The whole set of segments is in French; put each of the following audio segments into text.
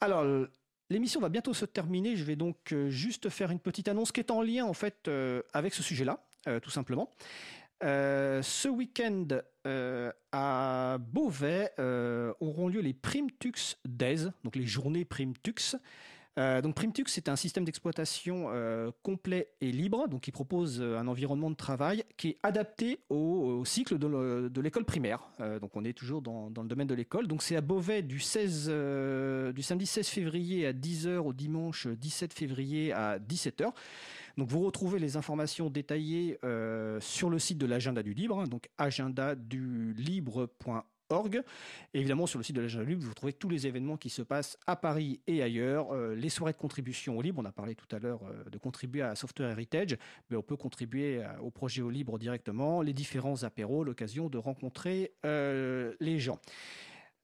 Alors, l'émission va bientôt se terminer. Je vais donc euh, juste faire une petite annonce qui est en lien en fait euh, avec ce sujet-là, euh, tout simplement. Ce week-end à Beauvais auront lieu les Primtux Days, donc les journées Primtux. Euh, donc Primtux, c'est un système d'exploitation euh, complet et libre, donc qui propose euh, un environnement de travail qui est adapté au, cycle de le- de l'école primaire. Donc on est toujours dans, le domaine de l'école. Donc c'est à Beauvais du 16, euh, du samedi 16 février à 10h au dimanche 17 février à 17h. Donc vous retrouvez les informations détaillées sur le site de l'agenda du libre, hein, donc agendadulibre.org. Et évidemment, sur le site de l'agenda du libre, vous trouvez tous les événements qui se passent à Paris et ailleurs. Euh, les soirées de contribution au libre, on a parlé tout à l'heure euh, de contribuer à Software Heritage, mais on peut contribuer au projet au libre directement, les différents apéros, l'occasion de rencontrer euh, les gens.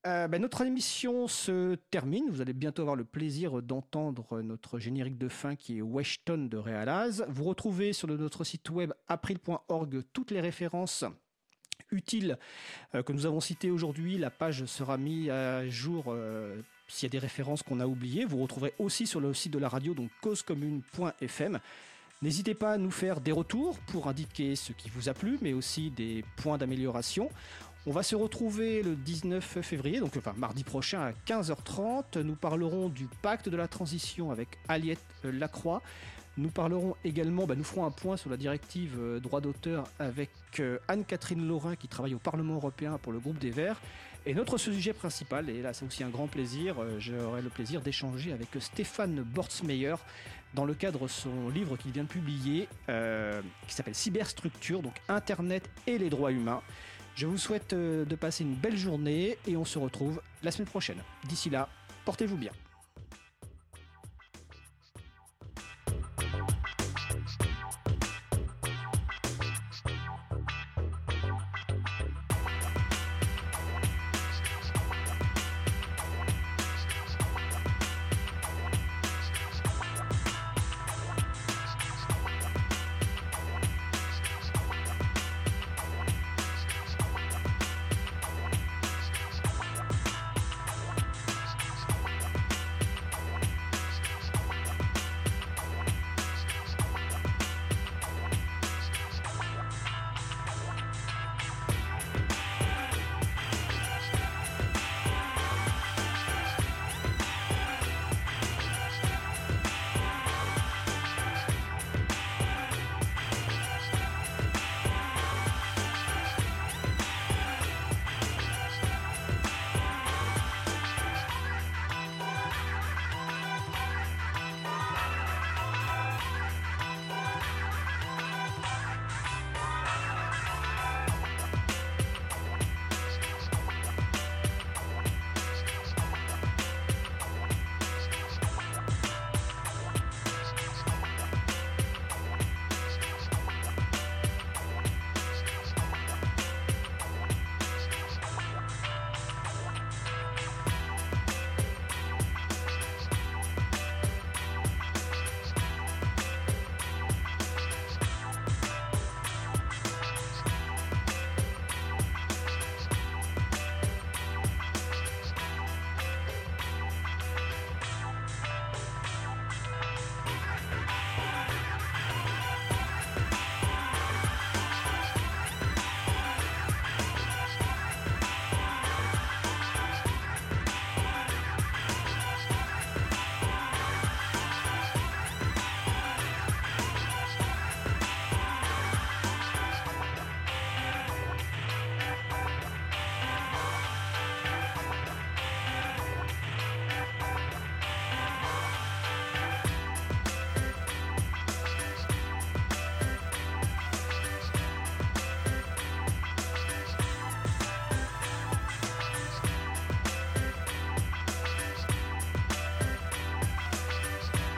Ben, notre émission se termine. Vous allez bientôt avoir le plaisir d'entendre notre générique de fin qui est Weshton de Realaz. Vous retrouvez sur notre site web april.org toutes les références utiles euh, que nous avons citées aujourd'hui. La page sera mise à jour euh, s'il y a des références qu'on a oubliées. Vous retrouverez aussi sur le site de la radio, donc causecommune.fm. N'hésitez pas à nous faire des retours pour indiquer ce qui vous a plu, mais aussi des points d'amélioration. On va se retrouver le 19 février, donc enfin mardi prochain à 15h30. Nous parlerons du pacte de la transition avec Aliette Lacroix. Nous parlerons également, bah, nous ferons un point sur la directive euh, droit d'auteur avec euh, Anne-Catherine Laurin qui travaille au Parlement européen pour le groupe des Verts. Et notre sujet principal, et là c'est aussi un grand plaisir, euh, j'aurai le plaisir d'échanger avec Stéphane Bortsmeyer dans le cadre de son livre qu'il vient de publier qui s'appelle Cyberstructure, donc Internet et les droits humains. Je vous souhaite de passer une belle journée et on se retrouve la semaine prochaine. D'ici là, portez-vous bien.